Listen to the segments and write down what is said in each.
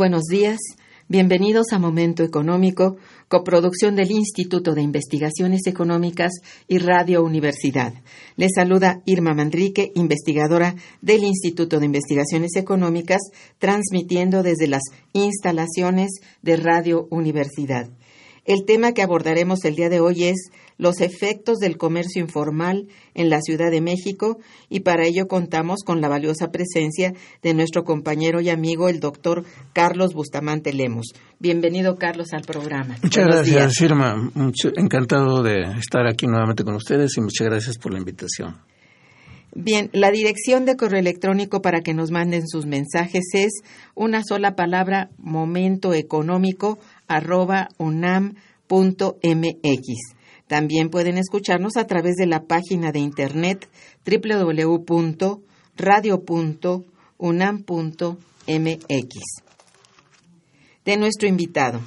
Buenos días. Bienvenidos a Momento Económico, coproducción del Instituto de Investigaciones Económicas y Radio Universidad. Les saluda Irma Manrique, investigadora del Instituto de Investigaciones Económicas, transmitiendo desde las instalaciones de Radio Universidad. El tema que abordaremos el día de hoy es los efectos del comercio informal en la Ciudad de México y para ello contamos con la valiosa presencia de nuestro compañero y amigo el doctor Carlos Bustamante Lemos. Bienvenido Carlos al programa. Muchas gracias Irma, encantado de estar aquí nuevamente con ustedes y muchas gracias por la invitación. Bien, la dirección de correo electrónico para que nos manden sus mensajes es una sola palabra momentoeconómico arroba unam.mx. También pueden escucharnos a través de la página de internet www.radio.unam.mx. De nuestro invitado.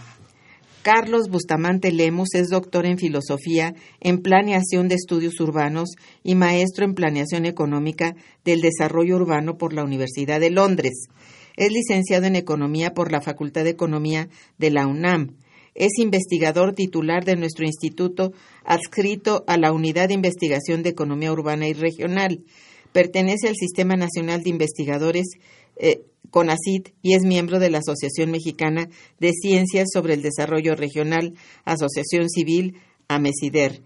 Carlos Bustamante Lemos es doctor en filosofía en planeación de estudios urbanos y maestro en planeación económica del desarrollo urbano por la Universidad de Londres. Es licenciado en economía por la Facultad de Economía de la UNAM es investigador titular de nuestro instituto adscrito a la Unidad de Investigación de Economía Urbana y Regional. Pertenece al Sistema Nacional de Investigadores eh, CONACID y es miembro de la Asociación Mexicana de Ciencias sobre el Desarrollo Regional, Asociación Civil AMESIDER.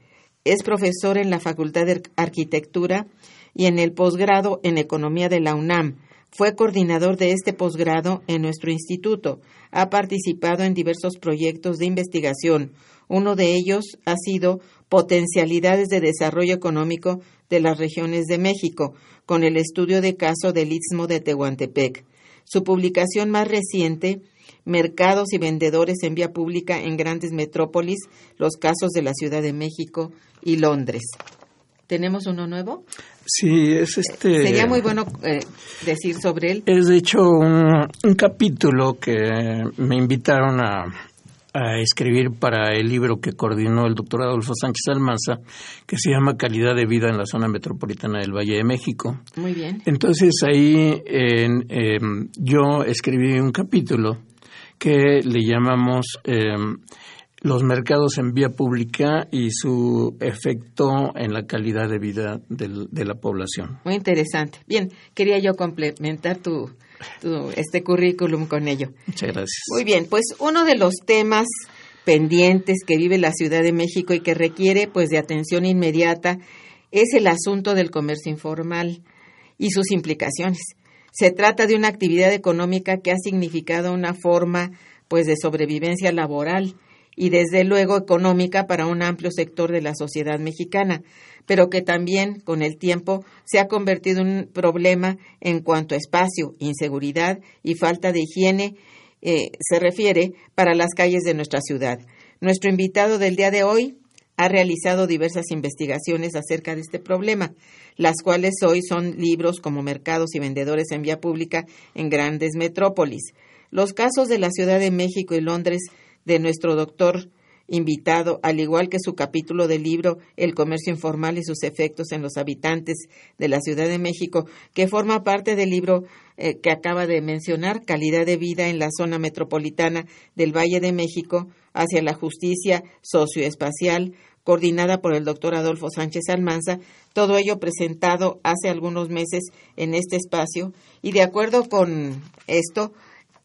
Es profesor en la Facultad de Arquitectura y en el posgrado en Economía de la UNAM fue coordinador de este posgrado en nuestro instituto. Ha participado en diversos proyectos de investigación. Uno de ellos ha sido Potencialidades de Desarrollo Económico de las Regiones de México, con el estudio de caso del Istmo de Tehuantepec. Su publicación más reciente, Mercados y Vendedores en Vía Pública en Grandes Metrópolis, los casos de la Ciudad de México y Londres. ¿Tenemos uno nuevo? Sí, es este. Sería muy bueno eh, decir sobre él. Es de hecho un, capítulo que me invitaron a, a, escribir para el libro que coordinó el doctor Adolfo Sánchez Almanza, que se llama Calidad de vida en la zona metropolitana del Valle de México. Muy bien. Entonces ahí em, yo escribí un capítulo que le llamamos em, los mercados en vía pública y su efecto en la calidad de vida de la población. Muy interesante. Bien, quería yo complementar tu, este currículum con ello. Muchas gracias. Muy bien, pues uno de los temas pendientes que vive la Ciudad de México y que requiere pues de atención inmediata es el asunto del comercio informal y sus implicaciones. Se trata de una actividad económica que ha significado una forma pues de sobrevivencia laboral y desde luego económica para un amplio sector de la sociedad mexicana, pero que también con el tiempo se ha convertido en un problema en cuanto a espacio, inseguridad y falta de higiene eh, se refiere para las calles de nuestra ciudad. Nuestro invitado del día de hoy ha realizado diversas investigaciones acerca de este problema, las cuales hoy son libros como Mercados y Vendedores en Vía Pública en grandes metrópolis. Los casos de la Ciudad de México y Londres de nuestro doctor invitado, al igual que su capítulo del libro El comercio informal y sus efectos en los habitantes de la Ciudad de México, que forma parte del libro eh, que acaba de mencionar, Calidad de vida en la zona metropolitana del Valle de México hacia la justicia socioespacial, coordinada por el doctor Adolfo Sánchez Almanza, todo ello presentado hace algunos meses en este espacio. Y de acuerdo con esto,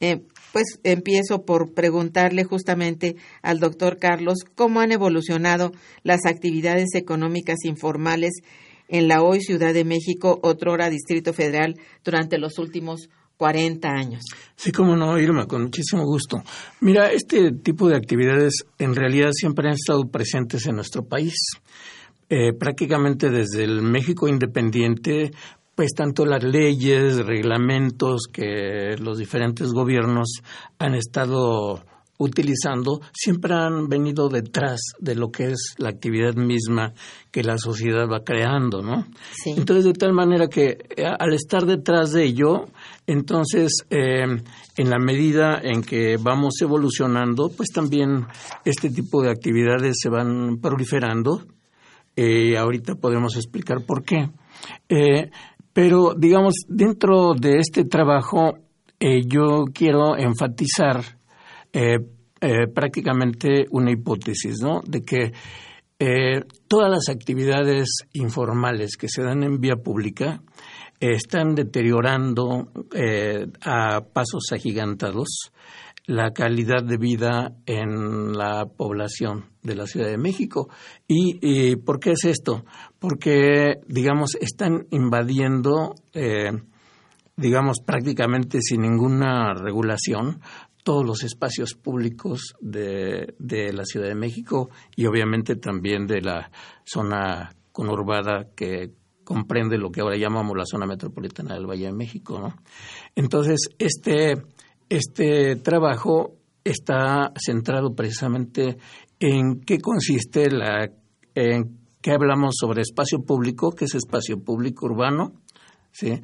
eh, pues empiezo por preguntarle justamente al doctor Carlos cómo han evolucionado las actividades económicas informales en la hoy Ciudad de México, otrora Distrito Federal, durante los últimos 40 años. Sí, cómo no, Irma, con muchísimo gusto. Mira, este tipo de actividades en realidad siempre han estado presentes en nuestro país. Eh, prácticamente desde el México independiente, pues tanto las leyes, reglamentos que los diferentes gobiernos han estado utilizando siempre han venido detrás de lo que es la actividad misma que la sociedad va creando, ¿no? Entonces, de tal manera que eh, al estar detrás de ello, entonces, eh, en la medida en que vamos evolucionando, pues también este tipo de actividades se van proliferando. Eh, ahorita podemos explicar por qué. Pero, digamos, dentro de este trabajo, yo quiero enfatizar eh, eh, prácticamente una hipótesis, ¿no? De que eh, todas las actividades informales que se dan en vía pública están deteriorando a pasos agigantados la calidad de vida en la población de la Ciudad de México. ¿Y, y por qué es esto? Porque, digamos, están invadiendo, digamos, prácticamente sin ninguna regulación todos los espacios públicos de, de, la Ciudad de México y obviamente también de la zona conurbada que comprende lo que ahora llamamos la zona metropolitana del Valle de México. ¿no? Entonces, este, este trabajo está centrado precisamente en qué consiste la, en qué hablamos sobre espacio público, qué es espacio público urbano, ¿sí?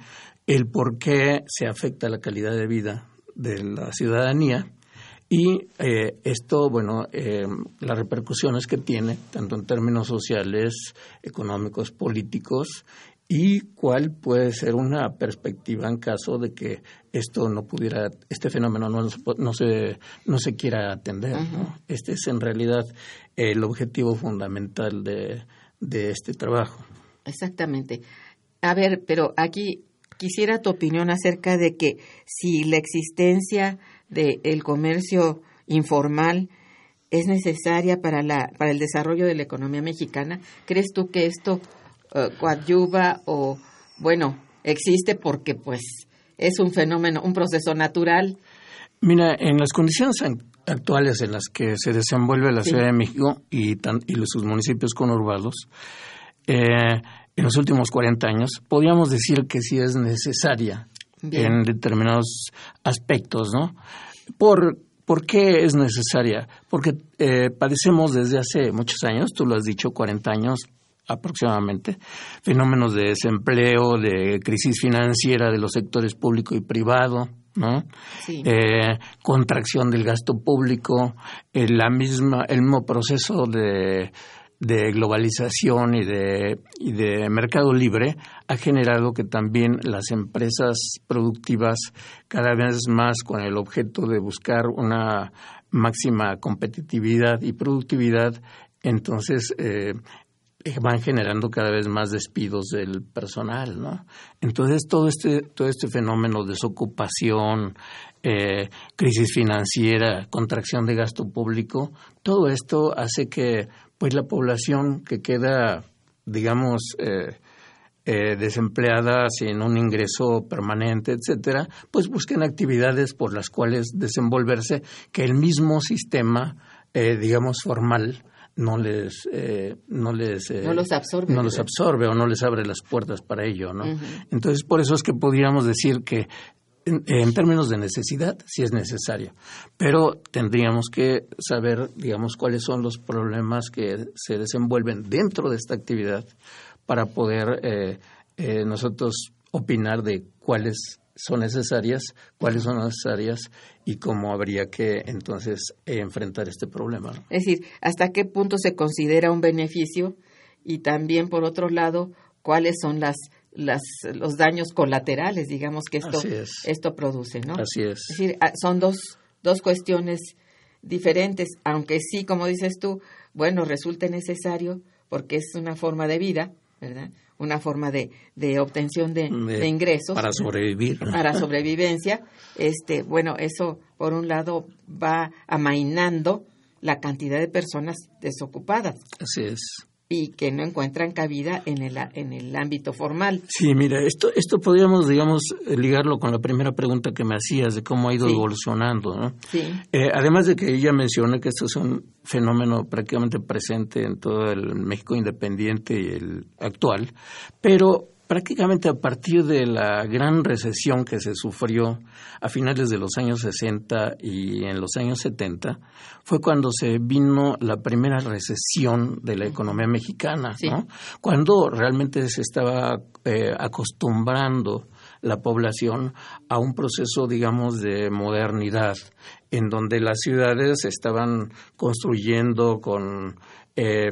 el por qué se afecta la calidad de vida de la ciudadanía y eh, esto, bueno, eh, las repercusiones que tiene, tanto en términos sociales, económicos, políticos, y cuál puede ser una perspectiva en caso de que esto no pudiera, este fenómeno no, no se, no se quiera atender. Este es en realidad el objetivo fundamental de, de este trabajo. Exactamente. A ver, pero aquí quisiera tu opinión acerca de que si la existencia del comercio informal es necesaria para, la, para el desarrollo de la economía mexicana. ¿Crees tú que esto uh, coadyuva o, bueno, existe porque pues es un fenómeno, un proceso natural? Mira, en las condiciones actuales en las que se desenvuelve la Ciudad de México y, y sus municipios conurbados, eh, en los últimos 40 años, podríamos decir que sí es necesaria en determinados aspectos, ¿no? Por, ¿Por qué es necesaria? Porque eh, padecemos desde hace muchos años, tú lo has dicho, 40 años aproximadamente, fenómenos de desempleo, de crisis financiera de los sectores público y privado, ¿no? Eh, contracción del gasto público, eh, la misma, el mismo proceso de de globalización y de, y de mercado libre ha generado que también las empresas productivas cada vez más con el objeto de buscar una máxima competitividad y productividad, entonces eh, van generando cada vez más despidos del personal, ¿no? Entonces todo este todo este fenómeno de desocupación, eh, crisis financiera, contracción de gasto público, todo esto hace que pues la población que queda, digamos, eh, eh, desempleada sin un ingreso permanente, etcétera, pues busquen actividades por las cuales desenvolverse que el mismo sistema, eh, digamos, formal no les no les no los absorbe no los absorbe o no les abre las puertas para ello no entonces por eso es que podríamos decir que en, términos de necesidad, sí es necesario, pero tendríamos que saber, digamos, cuáles son los problemas que se desenvuelven dentro de esta actividad para poder eh, eh, nosotros opinar de cuáles son necesarias, cuáles son necesarias y cómo habría que entonces enfrentar este problema. Es decir, hasta qué punto se considera un beneficio y también, por otro lado, cuáles son las las, los daños colaterales, digamos, que esto, esto produce, ¿no? Así es. Es decir, ah, son dos, dos cuestiones diferentes, aunque sí, como dices tú, bueno, resulte necesario porque es una forma de vida, ¿verdad? Una forma de, de obtención de, De- de ingresos. Para sobrevivir. Para sobrevivencia. Este, bueno, eso por un lado va amainando la cantidad de personas desocupadas Así es. Y que no encuentran cabida en el, a- en el ámbito formal. Sí, mira, esto, esto podríamos, digamos, ligarlo con la primera pregunta que me hacías de cómo ha ido Sí. evolucionando, ¿no? Sí, Eh, además de que ella menciona que esto es un fenómeno prácticamente presente en todo el México independiente y el actual, pero prácticamente a partir de la gran recesión que se sufrió a finales de los años 60 y en los años 70, fue cuando se vino la primera recesión de la economía mexicana, Sí. ¿no? Cuando realmente se estaba eh, acostumbrando la población a un proceso, digamos, de modernidad, en donde las ciudades estaban construyendo con eh,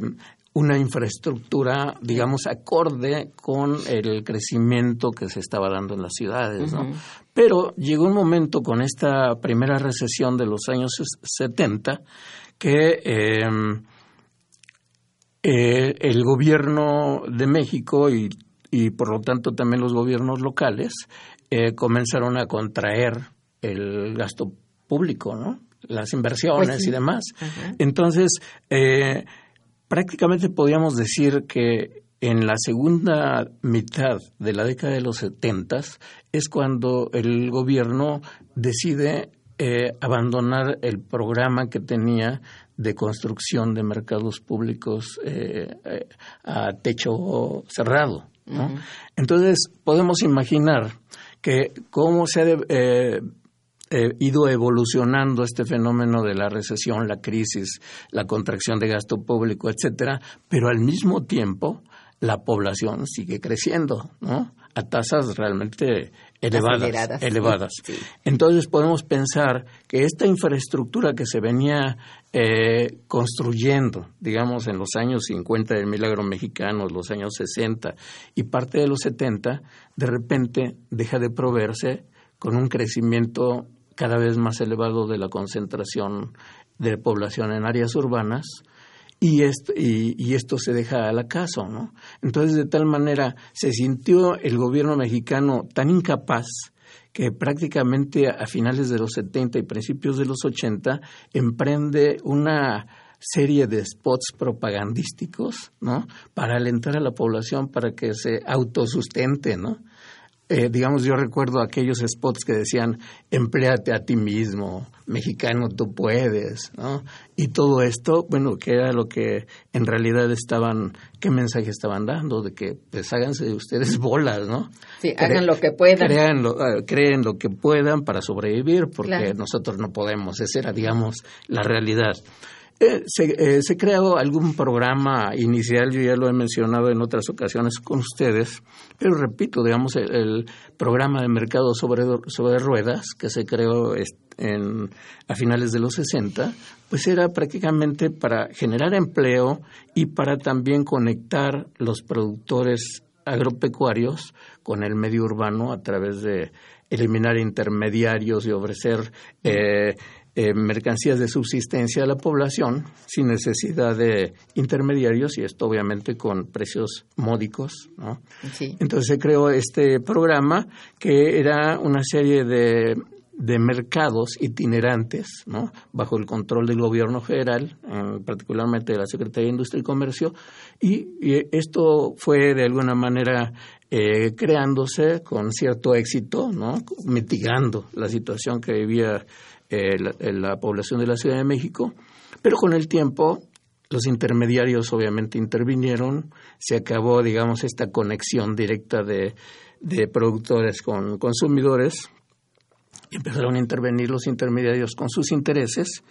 una infraestructura, digamos, acorde con el crecimiento que se estaba dando en las ciudades, ¿no? Pero llegó un momento con esta primera recesión de los años 70 que eh, eh, el gobierno de México y, y por lo tanto también los gobiernos locales eh, comenzaron a contraer el gasto público, ¿no? Las inversiones Pues sí. y demás. Entonces, eh, prácticamente podríamos decir que en la segunda mitad de la década de los 70 es cuando el gobierno decide eh, abandonar el programa que tenía de construcción de mercados públicos eh, eh, a techo cerrado. ¿no? Entonces, podemos imaginar que cómo se ha de- eh, ido evolucionando este fenómeno de la recesión, la crisis, la contracción de gasto público, etcétera, pero al mismo tiempo la población sigue creciendo, ¿no? A tasas realmente elevadas, Aceleradas, elevadas. sí. Entonces podemos pensar que esta infraestructura que se venía eh, construyendo, digamos, en los años 50 del milagro mexicano, los años 60 y parte de los 70, de repente deja de proveerse con un crecimiento cada vez más elevado de la concentración de población en áreas urbanas y esto, se deja al acaso, ¿no? Entonces, de tal manera, se sintió el gobierno mexicano tan incapaz que prácticamente a finales de los 70 y principios de los 80 emprende una serie de spots propagandísticos, ¿no? Para alentar a la población para que se autosustente, ¿no? Eh, digamos, yo recuerdo aquellos spots que decían, empléate a ti mismo, mexicano tú puedes, ¿no? Y todo esto, bueno, que era lo que en realidad estaban, qué mensaje estaban dando, de que pues háganse ustedes bolas, ¿no? Sí, Cre- hagan lo que puedan. Crean lo, eh, creen lo que puedan para sobrevivir, porque Claro. nosotros no podemos, esa era, digamos, la realidad. Eh, se, eh, se creó algún programa inicial, yo ya lo he mencionado en otras ocasiones con ustedes, pero repito, digamos, el, el programa de mercado sobre, sobre ruedas que se creó en, a finales de los 60, pues era prácticamente para generar empleo y para también conectar los productores agropecuarios con el medio urbano a través de eliminar intermediarios y ofrecer eh, eh, mercancías de subsistencia a la población sin necesidad de intermediarios y esto obviamente con precios módicos. ¿no? Sí. Entonces se creó este programa que era una serie de, de mercados itinerantes, ¿no? bajo el control del gobierno federal, en- particularmente de la Secretaría de Industria y Comercio, y, y esto fue de alguna manera eh, creándose con cierto éxito, ¿no? mitigando la situación que vivía la, la población de la Ciudad de México, pero con el tiempo los intermediarios obviamente intervinieron, se acabó, digamos, esta conexión directa de, de productores con consumidores, empezaron a intervenir los intermediarios con sus intereses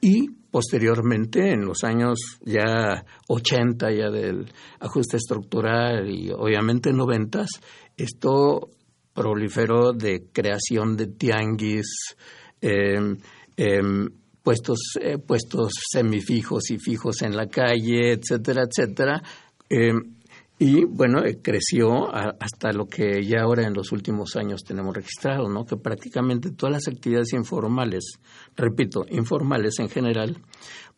y posteriormente, en los años ya 80, ya del ajuste estructural y obviamente 90, esto proliferó de creación de tianguis, puestos, eh, puestos semifijos y fijos en la calle, etcétera, etcétera. Em, Y bueno, eh, creció hasta lo que ya ahora en los últimos años tenemos registrado, ¿no? Que prácticamente todas las actividades informales, repito, informales en general,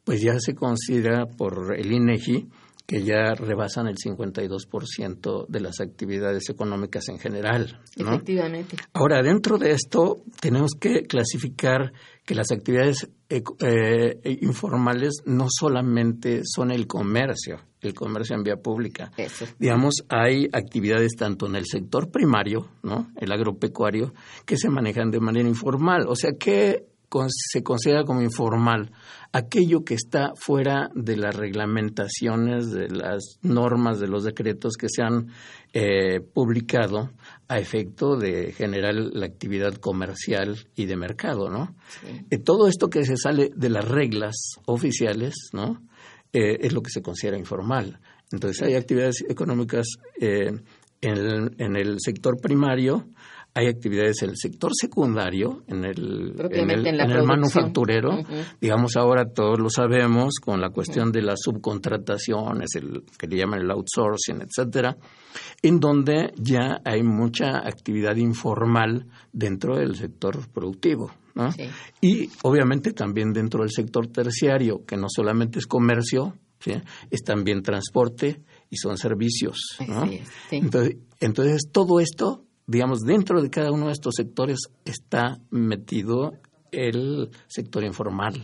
pues ya se considera por el INEGI que ya rebasan el 52% de las actividades económicas en general. Efectivamente. Ahora, dentro de esto, tenemos que clasificar que las actividades eh, informales no solamente son el comercio, el comercio en vía pública. Digamos, hay actividades tanto en el sector primario, ¿no? el agropecuario, que se manejan de manera informal. O sea que se considera como informal aquello que está fuera de las reglamentaciones, de las normas, de los decretos que se han eh, publicado a efecto de generar la actividad comercial y de mercado, ¿no? Eh, todo esto que se sale de las reglas oficiales, ¿no? Eh, es lo que se considera informal. Entonces hay actividades económicas en en, el, sector primario hay actividades en el sector secundario, en el, en el, manufacturero. Digamos, ahora todos lo sabemos con la cuestión de las subcontrataciones, el que le llaman el outsourcing, etcétera, en donde ya hay mucha actividad informal dentro del sector productivo. Y obviamente también dentro del sector terciario, que no solamente es comercio, es también transporte y son servicios. entonces, entonces, todo esto digamos, dentro de cada uno de estos sectores está metido el sector informal.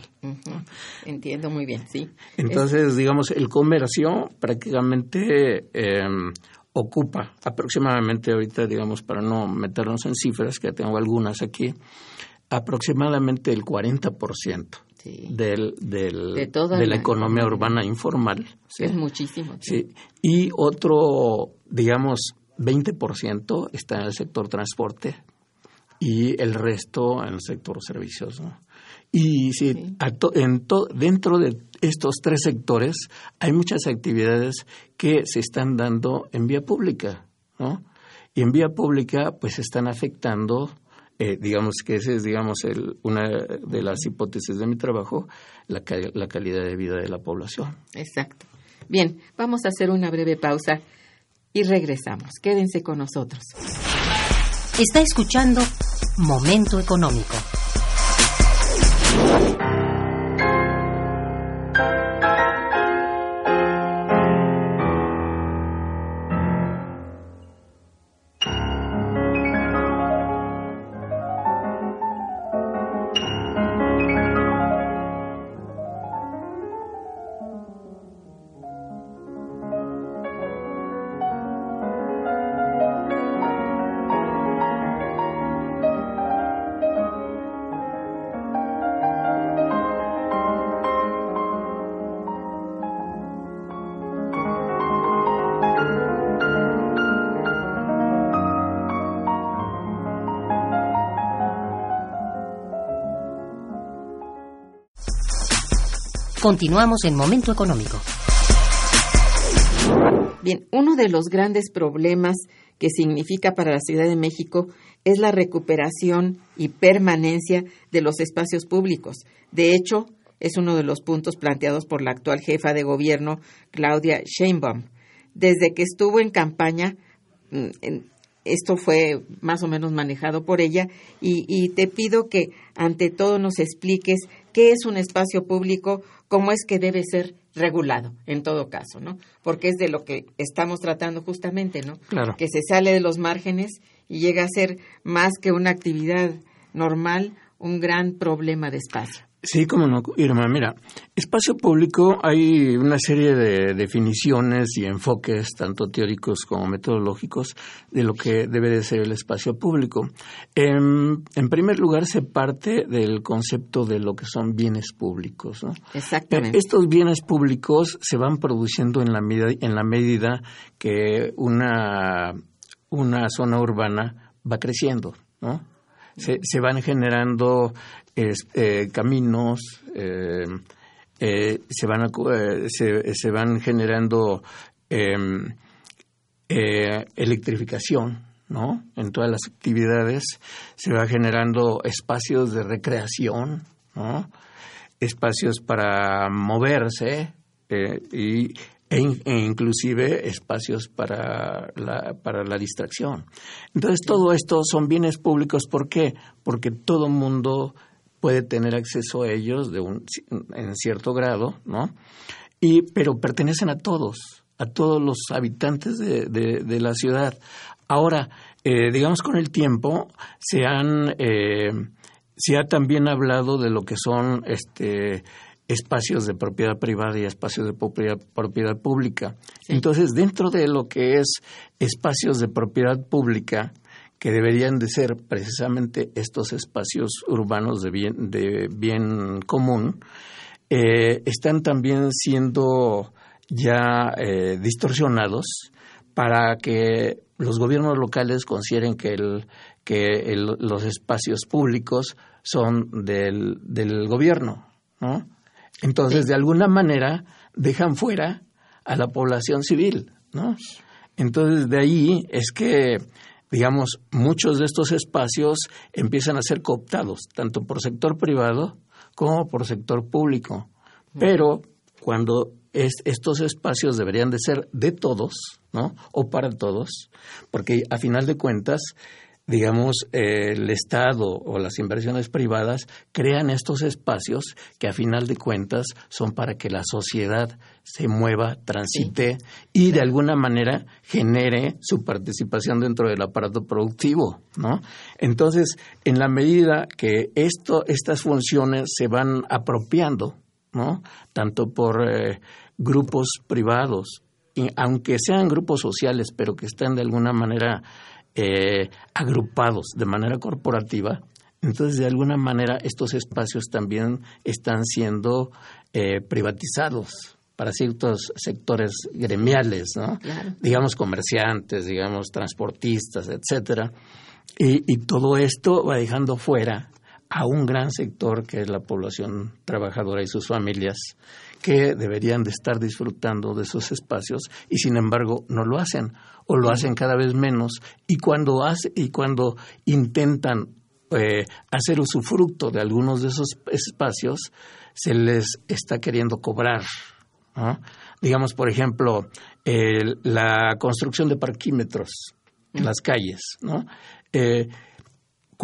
Entiendo muy bien, sí. Entonces, digamos, el comercio prácticamente em, ocupa aproximadamente ahorita, digamos, para no meternos en cifras, que tengo algunas aquí, aproximadamente el 40% del, del, de, la, economía urbana informal. Es muchísimo. Sí. Y otro, digamos, 20% está en el sector transporte y el resto en el sector servicios. Y si en dentro de estos tres sectores hay muchas actividades que se están dando en vía pública, ¿no? Y en vía pública pues están afectando, eh, digamos que esa es digamos el, una de las hipótesis de mi trabajo, la, la calidad de vida de la población. Exacto. Bien, vamos a hacer una breve pausa y regresamos. Quédense con nosotros. Está escuchando Momento Económico. Continuamos en Momento Económico. Bien, uno de los grandes problemas que significa para la Ciudad de México es la recuperación y permanencia de los espacios públicos. De hecho, es uno de los puntos planteados por la actual jefa de gobierno, Claudia Sheinbaum. Desde que estuvo en campaña, mm, esto fue más o menos manejado por ella y, y, te pido que ante todo nos expliques qué es un espacio público, cómo es que debe ser regulado, en todo caso, ¿no? Porque es de lo que estamos tratando justamente, ¿no? Claro. Que se sale de los márgenes y llega a ser más que una actividad normal, un gran problema de espacio. Sí, como no, Irma. Mira, espacio público hay una serie de definiciones y enfoques, tanto teóricos como metodológicos, de lo que debe de ser el espacio público. En, primer lugar, se parte del concepto de lo que son bienes públicos. ¿no? Exactamente. Estos bienes públicos se van produciendo en la, medida, en la medida que una, una zona urbana va creciendo, ¿no? Se, se, van generando eh, caminos, eh, eh, se, van se, van generando em, electrificación, ¿no? En todas las actividades se va generando espacios de recreación, ¿no? Espacios para moverse y e, e, inclusive espacios para la, para la distracción. Entonces, todo esto son bienes públicos. ¿Por qué? Porque todo mundo puede tener acceso a ellos de un, en cierto grado, ¿no? Y, pero pertenecen a todos, a todos los habitantes de, de, la ciudad. Ahora, eh, digamos con el tiempo, se han eh, se ha también hablado de lo que son este espacios de propiedad privada y espacios de propiedad, propiedad pública. Entonces, dentro de lo que es espacios de propiedad pública, que deberían de ser precisamente estos espacios urbanos de bien, de bien común, eh, están también siendo ya eh, distorsionados para que los gobiernos locales consideren que, que los espacios públicos son del, del gobierno, ¿no? Entonces, de alguna manera, dejan fuera a la población civil. Entonces, de ahí es que, digamos, muchos de estos espacios empiezan a ser cooptados, tanto por sector privado como por sector público. Pero cuando estos espacios deberían de ser de todos, ¿no? O para todos, porque a final de cuentas digamos, el Estado o las inversiones privadas crean estos espacios que a final de cuentas son para que la sociedad se mueva, transite y de alguna manera genere su participación dentro del aparato productivo, ¿no? Entonces, en la medida que esto, estas funciones se van apropiando, ¿no? Tanto por eh, grupos privados, y aunque sean grupos sociales, pero que estén de alguna manera eh, agrupados de manera corporativa, entonces de alguna manera estos espacios también están siendo eh, privatizados para ciertos sectores gremiales, ¿no? digamos comerciantes, digamos transportistas, etcétera, y, y todo esto va dejando fuera a un gran sector que es la población trabajadora y sus familias que deberían de estar disfrutando de esos espacios y sin embargo no lo hacen o lo hacen cada vez menos y cuando hace y cuando intentan eh, hacer usufructo de algunos de esos espacios se les está queriendo cobrar digamos por ejemplo la construcción de parquímetros en las calles ¿no? Eh,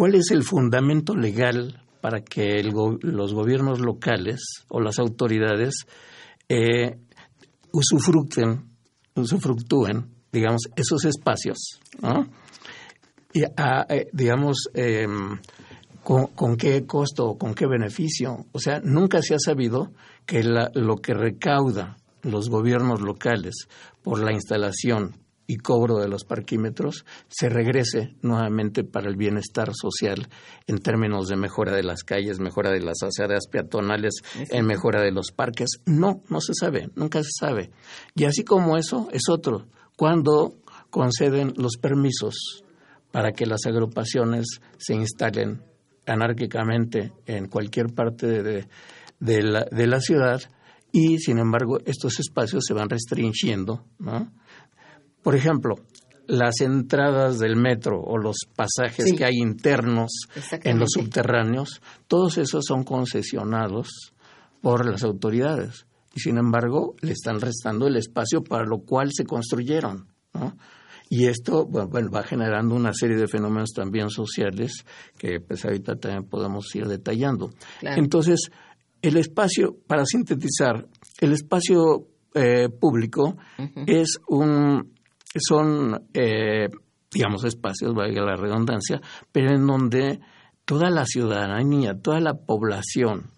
¿Cuál es el fundamento legal para que los gobiernos locales o las autoridades eh, usufructen, usufructúen digamos, esos espacios. Y, ah, eh, digamos, em, con, qué costo o con qué beneficio. O sea, nunca se ha sabido que lo que recauda los gobiernos locales por la instalación y cobro de los parquímetros se regrese nuevamente para el bienestar social en términos de mejora de las calles, mejora de las aceras peatonales, en mejora de los parques. No, no se sabe, nunca se sabe. Y así como eso es otro cuando conceden los permisos para que las agrupaciones se instalen anárquicamente en cualquier parte de, la, ciudad y, sin embargo, estos espacios se van restringiendo. Por ejemplo, las entradas del metro o los pasajes que hay internos en los subterráneos, todos esos son concesionados por las autoridades y sin embargo le están restando el espacio para lo cual se construyeron. ¿no? Y esto bueno, va generando una serie de fenómenos también sociales que pues ahorita también podemos ir detallando. Entonces, el espacio, para sintetizar, el espacio eh, público es un, son, eh, digamos, espacios, valga la redundancia, pero en donde toda la ciudadanía, toda la población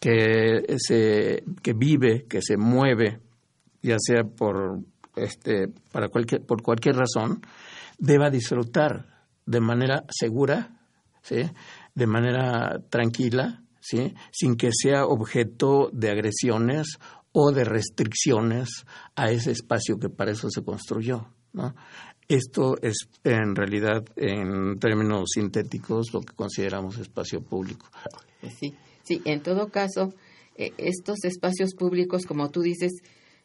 que, se, que vive, que se mueve, ya sea por, este, para cualquier, por cualquier razón, deba disfrutar de manera segura, ¿sí? de manera tranquila, ¿sí? sin que sea objeto de agresiones o de restricciones a ese espacio que para eso se construyó. ¿No? Esto es en realidad, en términos sintéticos, lo que consideramos espacio público. Sí. Sí, en todo caso, eh, estos espacios públicos, como tú dices,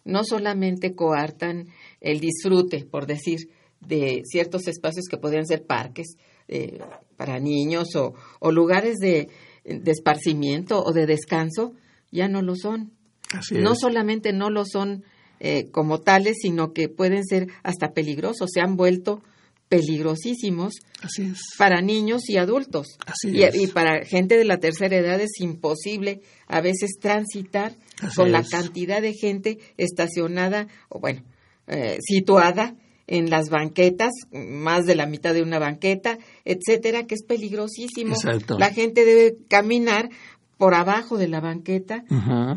no solamente coartan el disfrute, por decir, de ciertos espacios que podrían ser parques eh, para niños o, lugares de, esparcimiento o de descanso, ya no lo son. no solamente no lo son eh, como tales, sino que pueden ser hasta peligrosos, se han vuelto peligrosísimos Así es. para niños y adultos. Así y, es. y para gente de la tercera edad es imposible a veces transitar Así con la cantidad de gente estacionada o bueno, eh, situada en las banquetas, más de la mitad de una banqueta, etcétera, que es peligrosísimo. Exacto. La gente debe caminar por abajo de la banqueta.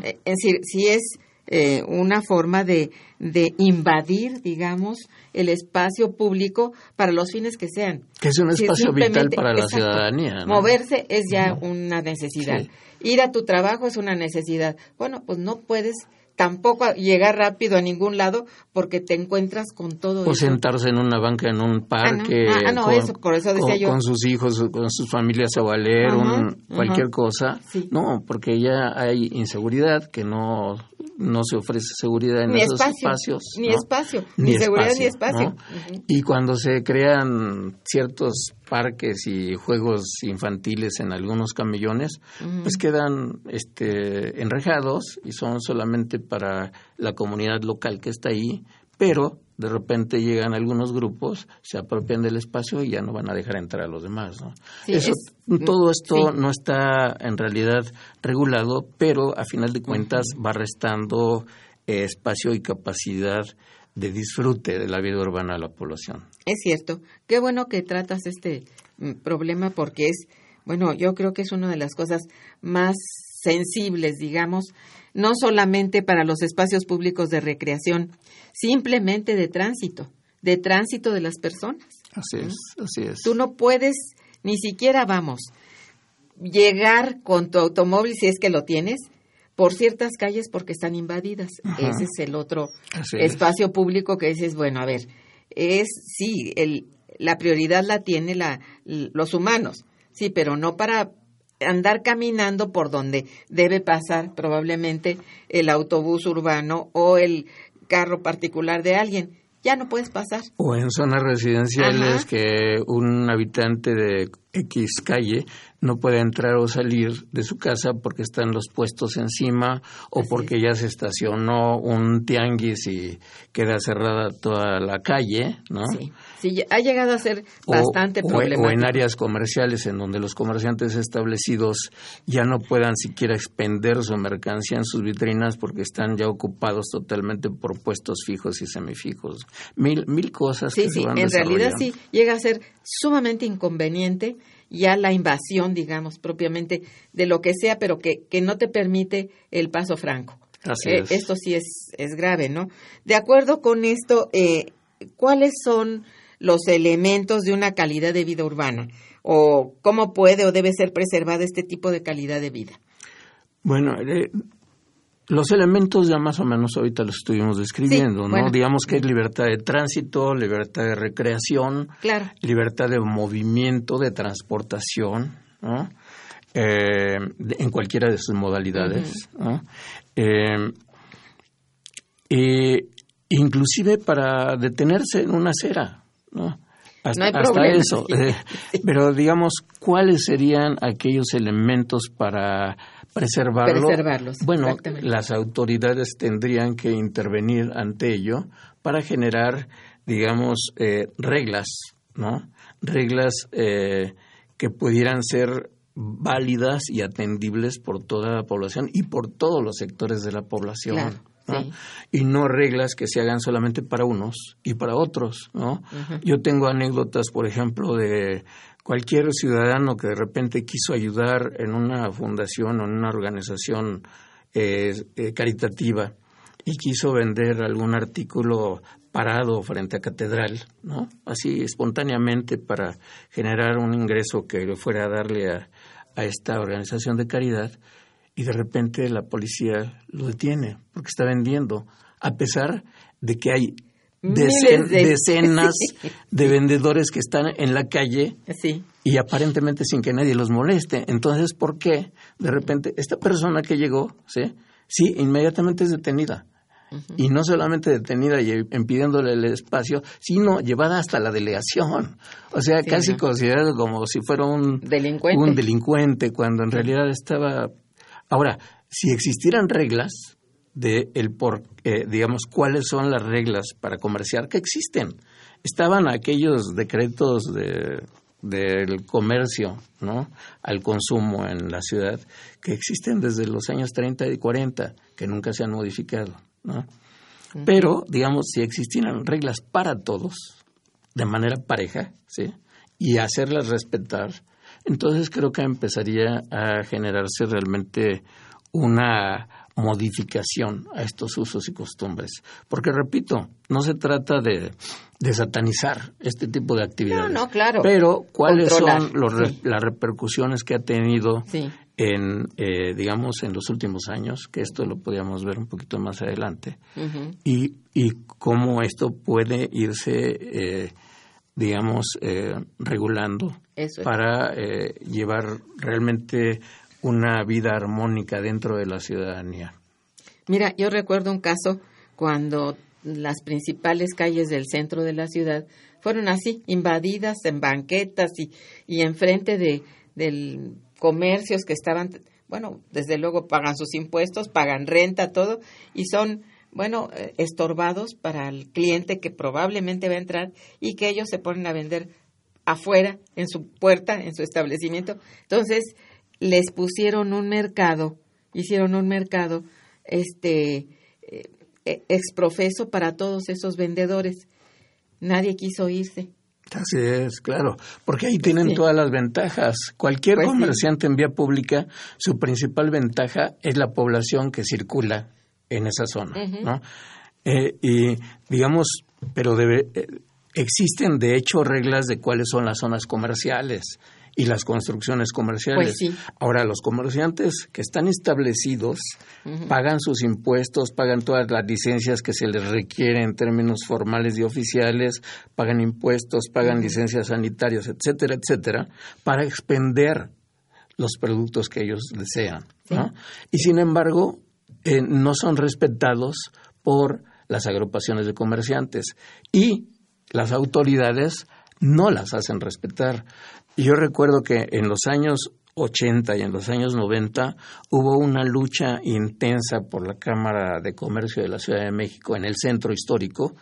Eh, Es decir, si es eh, una forma de, de invadir, digamos, el espacio público para los fines que sean. Que es un espacio vital para la exacto. ciudadanía. ¿no? Moverse es ya una necesidad. Sí. Ir a tu trabajo es una necesidad. Bueno, pues no puedes tampoco llegar rápido a ningún lado porque te encuentras con todo O eso. sentarse en una banca en un parque. Ah, no. Ah, no, eso, por eso decía con, yo. con sus hijos, con sus familias a valer, un- cualquier cosa. Sí. No, porque ya hay inseguridad, que no, no se ofrece seguridad en Ni esos espacio, espacios. ni ¿no? espacio, ni seguridad ni espacio. Y cuando se crean ciertos parques y juegos infantiles en algunos camellones, pues quedan este, enrejados y son solamente para la comunidad local que está ahí, pero de repente llegan algunos grupos, se apropian del espacio y ya no van a dejar entrar a los demás. ¿no? Sí, Eso, es- todo esto sí. no está en realidad regulado, pero a final de cuentas va restando eh, espacio y capacidad de disfrute de la vida urbana a la población. Es cierto. Qué bueno que tratas este mm, problema porque es, bueno, yo creo que es una de las cosas más sensibles, digamos, no solamente para los espacios públicos de recreación, simplemente de tránsito, de tránsito de las personas. Así es, así es. Tú no puedes, ni siquiera vamos, llegar con tu automóvil, si es que lo tienes, por ciertas calles porque están invadidas. Ajá. Ese es el otro Así es. espacio público que dices, bueno, a ver, es, sí, el, la prioridad la tiene la, los humanos, sí, pero no para andar caminando por donde debe pasar probablemente el autobús urbano o el carro particular de alguien. Ya no puedes pasar. O en zonas residenciales Ajá. que un habitante de X calle no puede entrar o salir de su casa porque están los puestos encima o Así porque ya se estacionó un tianguis y queda cerrada toda la calle, ¿no? Sí, sí, ha llegado a ser bastante o, problemático. o en áreas comerciales en donde los comerciantes establecidos ya no puedan siquiera expender su mercancía en sus vitrinas porque están ya ocupados totalmente por puestos fijos y semifijos. Mil, mil cosas Sí, que sí, se van en realidad sí, llega a ser sumamente inconveniente ya la invasión, digamos, propiamente de lo que sea, pero que, que no te permite el paso franco. Así Eh, es. Esto sí es, es grave, ¿no? De acuerdo con esto, eh, ¿cuáles son los elementos de una calidad de vida urbana? ¿O cómo puede o debe ser preservada este tipo de calidad de vida? Bueno, eh, los elementos ya más o menos ahorita los estuvimos describiendo, ¿no? bueno. Digamos que es libertad de tránsito, libertad de recreación, Claro. libertad de movimiento, de transportación, ¿no? Eh, de- en cualquiera de sus modalidades, ¿no? Eh, inclusive para detenerse en una acera, ¿no? Hasta, No hay hasta eso. eh, pero digamos, ¿cuáles serían aquellos elementos para preservarlo? Preservarlos, Bueno, las autoridades tendrían que intervenir ante ello para generar, digamos, eh, reglas, ¿no? Reglas eh, que pudieran ser válidas y atendibles por toda la población y por todos los sectores de la población. Claro, ¿no? sí. Y no reglas que se hagan solamente para unos y para otros, ¿no? Yo tengo anécdotas, por ejemplo, de cualquier ciudadano que de repente quiso ayudar en una fundación o en una organización eh, eh, caritativa y quiso vender algún artículo parado frente a catedral, ¿no? Así espontáneamente para generar un ingreso que fuera a darle a, a esta organización de caridad y de repente la policía lo detiene porque está vendiendo, a pesar de que hay decen- de- decenas de vendedores que están en la calle Sí. y aparentemente sin que nadie los moleste. Entonces, ¿por qué de repente esta persona que llegó, sí, sí, inmediatamente es detenida? Y no solamente detenida y impidiéndole el espacio, sino llevada hasta la delegación. O sea, Sí, casi ¿no? considerado como si fuera un Delincuente. un delincuente, cuando en realidad estaba... Ahora, si existieran reglas, de el por, eh, digamos, cuáles son las reglas para comerciar que existen. Estaban aquellos decretos de, del comercio ¿no? al consumo en la ciudad que existen desde los años 30 y 40, que nunca se han modificado. ¿no? Pero, digamos, si existieran reglas para todos, de manera pareja, ¿sí? y hacerlas respetar, entonces creo que empezaría a generarse realmente una modificación a estos usos y costumbres. Porque, repito, no se trata de, de satanizar este tipo de actividades. No, no, claro. Pero, ¿cuáles Controlar, son los sí. las repercusiones que ha tenido Sí. en, eh, digamos, en los últimos años? Que esto lo podríamos ver un poquito más adelante. Y, y cómo esto puede irse, eh, digamos, eh, regulando Eso es. para eh, llevar realmente una vida armónica dentro de la ciudadanía. Mira, yo recuerdo un caso cuando las principales calles del centro de la ciudad fueron así, invadidas en banquetas y, y enfrente de del comercios que estaban, bueno, desde luego pagan sus impuestos, pagan renta, todo, y son, bueno, eh, estorbados para el cliente que probablemente va a entrar y que ellos se ponen a vender afuera, en su puerta, en su establecimiento. Entonces, les pusieron un mercado, hicieron un mercado, este, eh, eh, exprofeso para todos esos vendedores. Nadie quiso irse. Así es, claro, porque ahí tienen Sí. todas las ventajas. Cualquier Pues sí. comerciante en vía pública, su principal ventaja es la población que circula en esa zona. ¿no? Eh, y digamos, pero debe, eh, existen de hecho reglas de cuáles son las zonas comerciales y las construcciones comerciales. Pues sí. Ahora, los comerciantes que están establecidos pagan sus impuestos, pagan todas las licencias que se les requieren en términos formales y oficiales, pagan impuestos, pagan licencias sanitarias, etcétera, etcétera, para expender los productos que ellos desean. ¿no? Y sin embargo, eh, no son respetados por las agrupaciones de comerciantes y las autoridades no las hacen respetar. Y Yo recuerdo que en los años 80 y en los años 90 hubo una lucha intensa por la Cámara de Comercio de la Ciudad de México en el centro histórico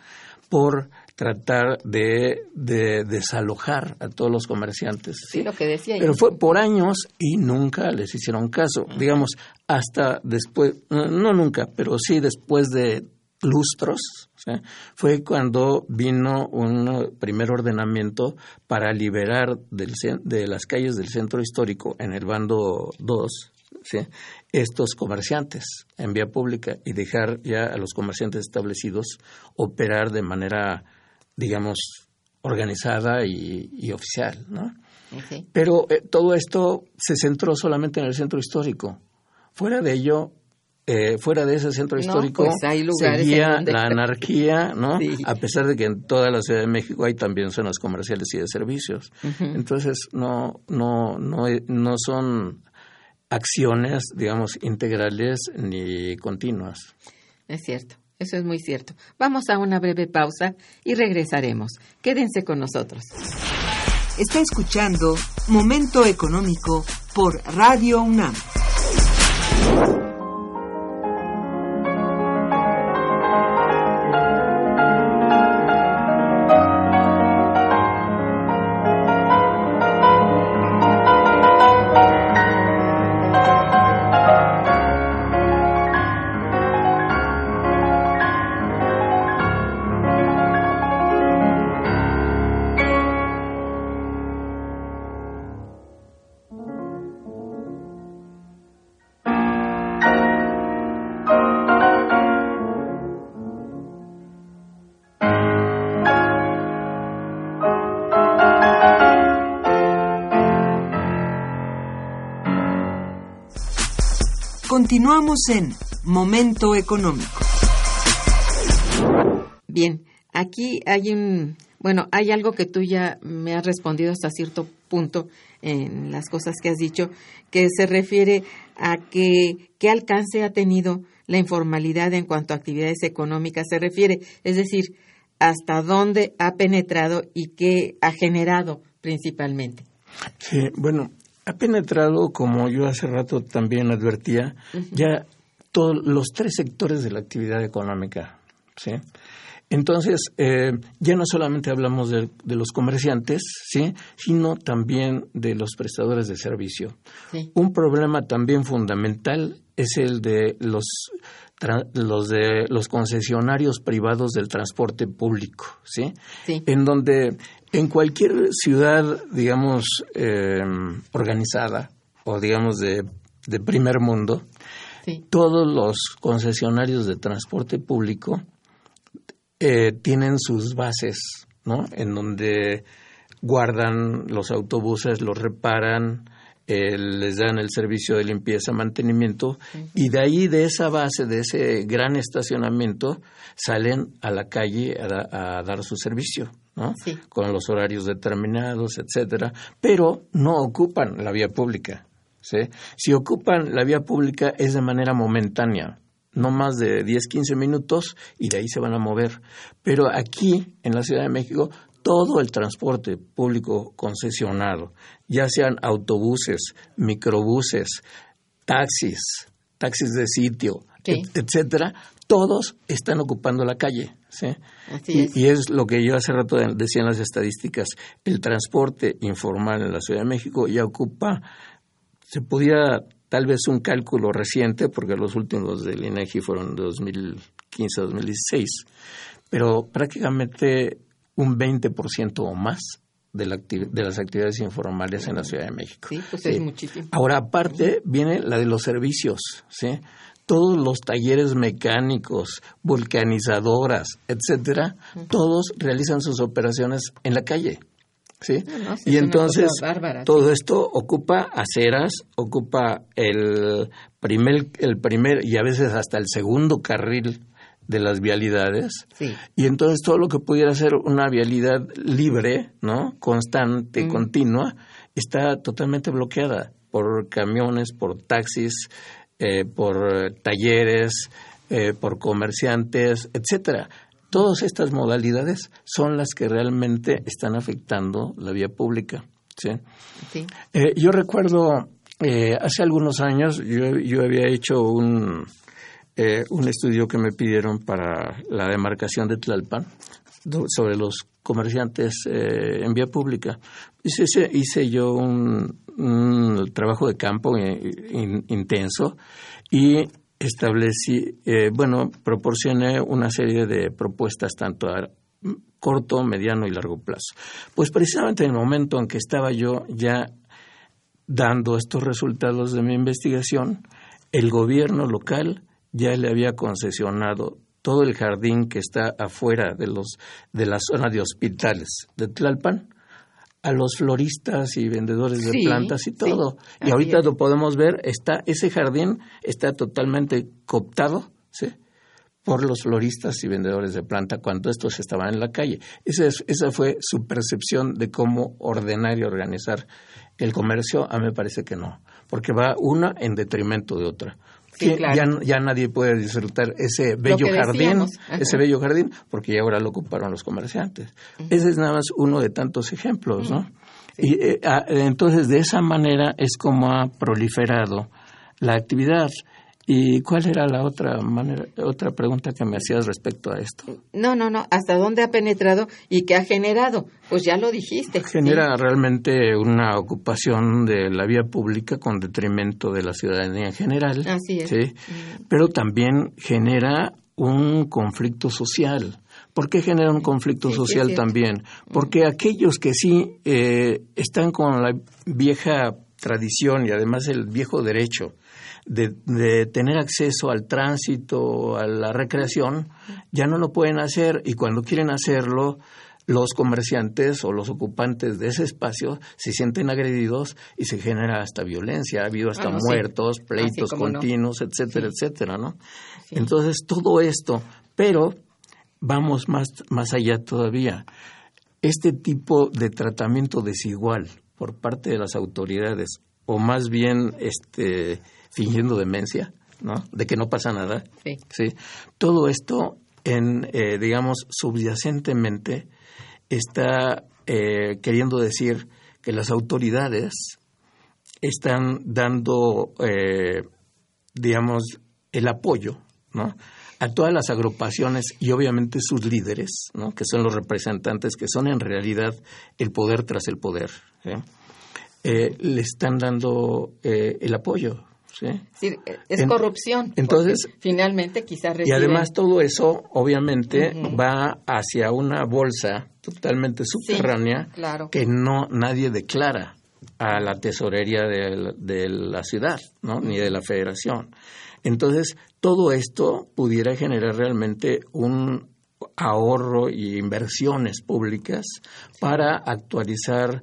por tratar de, de desalojar a todos los comerciantes. Sí, lo que decía yo. Pero fue por años y nunca les hicieron caso. Digamos, hasta después, no no nunca, pero sí después de lustros, ¿sí? fue cuando vino un primer ordenamiento para liberar del, de las calles del centro histórico en el bando 2 ¿sí? estos comerciantes en vía pública y dejar ya a los comerciantes establecidos operar de manera, digamos, organizada y, y oficial, ¿no? Pero eh, todo esto se centró solamente en el centro histórico. Fuera de ello, eh, fuera de ese centro No, histórico, pues hay lugares en seguía donde- la anarquía, ¿no? Sí. A pesar de que en toda la Ciudad de México hay también zonas comerciales y de servicios. Entonces, no, no, no, no son acciones, digamos, integrales ni continuas. Es cierto, eso es muy cierto. Vamos a una breve pausa y regresaremos. Quédense con nosotros. Está escuchando Momento Económico por Radio UNAM. Continuamos en Momento Económico. Bien, aquí hay un, bueno, hay algo que tú ya me has respondido hasta cierto punto en las cosas que has dicho, que se refiere a que qué alcance ha tenido la informalidad en cuanto a actividades económicas se refiere, es decir, hasta dónde ha penetrado y qué ha generado principalmente. Sí, bueno, ha penetrado, como yo hace rato también advertía, ya todos los tres sectores de la actividad económica. ¿sí? Entonces, eh, ya no solamente hablamos de, los comerciantes, ¿sí? sino también de los prestadores de servicio. Un problema también fundamental es el de los, los, de los concesionarios privados del transporte público, ¿sí? En donde en cualquier ciudad, digamos, eh, organizada o digamos de, de primer mundo, todos los concesionarios de transporte público eh, tienen sus bases, ¿no? En donde guardan los autobuses, los reparan, eh, les dan el servicio de limpieza, mantenimiento, y de ahí, de esa base, de ese gran estacionamiento, salen a la calle a, dar su servicio, ¿no? Con los horarios determinados, etcétera, pero no ocupan la vía pública. ¿sí? Si ocupan la vía pública es de manera momentánea, no más de 10, 15 minutos y de ahí se van a mover. Pero aquí, en la Ciudad de México, todo el transporte público concesionado, ya sean autobuses, microbuses, taxis, taxis de sitio, etcétera, todos están ocupando la calle. ¿Sí? y, es. lo que yo hace rato decía en las estadísticas, el transporte informal en la Ciudad de México ya ocupa, se pudiera tal vez un cálculo reciente, porque los últimos del INEGI fueron de 2015-2016, pero prácticamente un 20% o más de, la de, las actividades informales en la Ciudad de México. Sí, pues es muchísimo. Ahora, aparte, viene la de los servicios, ¿sí? Todos los talleres mecánicos, vulcanizadoras, etcétera, todos realizan sus operaciones en la calle. ¿sí? y entonces todo esto ocupa aceras, ocupa el primer, el primer y a veces hasta el segundo carril de las vialidades. Y entonces todo lo que pudiera ser una vialidad libre, ¿no? Constante, continua, está totalmente bloqueada por camiones, por taxis, eh, por talleres, eh, por comerciantes, etcétera. Todas estas modalidades son las que realmente están afectando la vía pública. ¿sí? Eh, yo recuerdo hace algunos años, yo, yo había hecho un, eh, un estudio que me pidieron para la demarcación de Tlalpan sobre los comerciantes eh, en vía pública. Hice, yo un, trabajo de campo intenso y establecí, eh, bueno, proporcioné una serie de propuestas tanto a corto, mediano y largo plazo. Pues precisamente en el momento en que estaba yo ya dando estos resultados de mi investigación, el gobierno local ya le había concesionado todo el jardín que está afuera de, los, de la zona de hospitales de Tlalpan a los floristas y vendedores de plantas y todo. y ahorita lo podemos ver, está ese jardín está totalmente cooptado, ¿sí? por los floristas y vendedores de planta cuando estos estaban en la calle. Esa, esa fue su percepción de cómo ordenar y organizar el comercio. A mí me parece que no, porque va una en detrimento de otra ya, nadie puede disfrutar ese bello jardín, ese bello jardín, porque ya ahora lo ocuparon los comerciantes. Ese es nada más uno de tantos ejemplos, ¿no? Y eh, ah, entonces de esa manera es como ha proliferado la actividad. ¿Y cuál era la otra manera, otra pregunta que me hacías respecto a esto? No, no, no. ¿Hasta dónde ha penetrado y qué ha generado? Pues ya lo dijiste. Genera realmente una ocupación de la vía pública con detrimento de la ciudadanía en general. Así es. ¿sí? Pero también genera un conflicto social. ¿Por qué genera un conflicto social también? Porque aquellos que sí eh, están con la vieja tradición y además el viejo derecho de, tener acceso al tránsito, a la recreación, ya no lo pueden hacer. Y cuando quieren hacerlo, los comerciantes o los ocupantes de ese espacio se sienten agredidos y se genera hasta violencia, ha habido hasta ah, muertos, pleitos continuos, etcétera, etcétera, ¿no? Entonces, todo esto, pero vamos más, más allá todavía. Este tipo de tratamiento desigual por parte de las autoridades, o más bien este fingiendo demencia, ¿no? De que no pasa nada. Sí. Todo esto, en, eh, digamos, subyacentemente, está eh, queriendo decir que las autoridades están dando, eh, digamos, el apoyo, ¿no? a todas las agrupaciones y obviamente sus líderes, ¿no? que son los representantes, que son en realidad el poder tras el poder, eh, le están dando eh, el apoyo. ¿Sí? es corrupción. Entonces, finalmente quizás Y además todo eso, obviamente, va hacia una bolsa totalmente subterránea que no nadie declara a la tesorería de, de la ciudad, ¿no? ni de la federación. Entonces, todo esto pudiera generar realmente un ahorro y inversiones públicas para actualizar,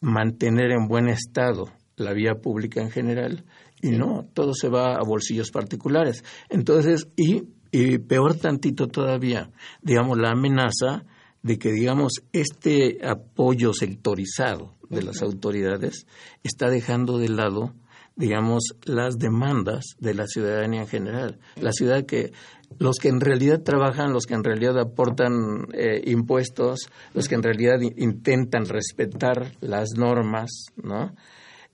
mantener en buen estado la vía pública en general y no, todo se va a bolsillos particulares. Entonces, y, y peor tantito todavía, digamos, la amenaza de que, digamos, este apoyo sectorizado de las autoridades está dejando de lado digamos, las demandas de la ciudadanía en general. La ciudad que los que en realidad trabajan, los que en realidad aportan eh, impuestos, los que en realidad intentan respetar las normas, ¿no?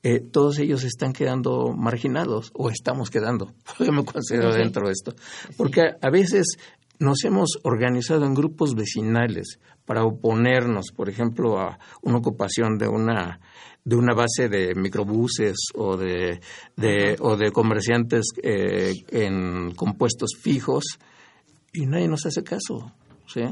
Eh, todos ellos están quedando marginados o estamos quedando. Yo me considero dentro de esto. Porque a veces nos hemos organizado en grupos vecinales para oponernos, por ejemplo, a una ocupación de una de una base de microbuses o de, o de comerciantes eh, en compuestos fijos y nadie nos hace caso, ¿sí?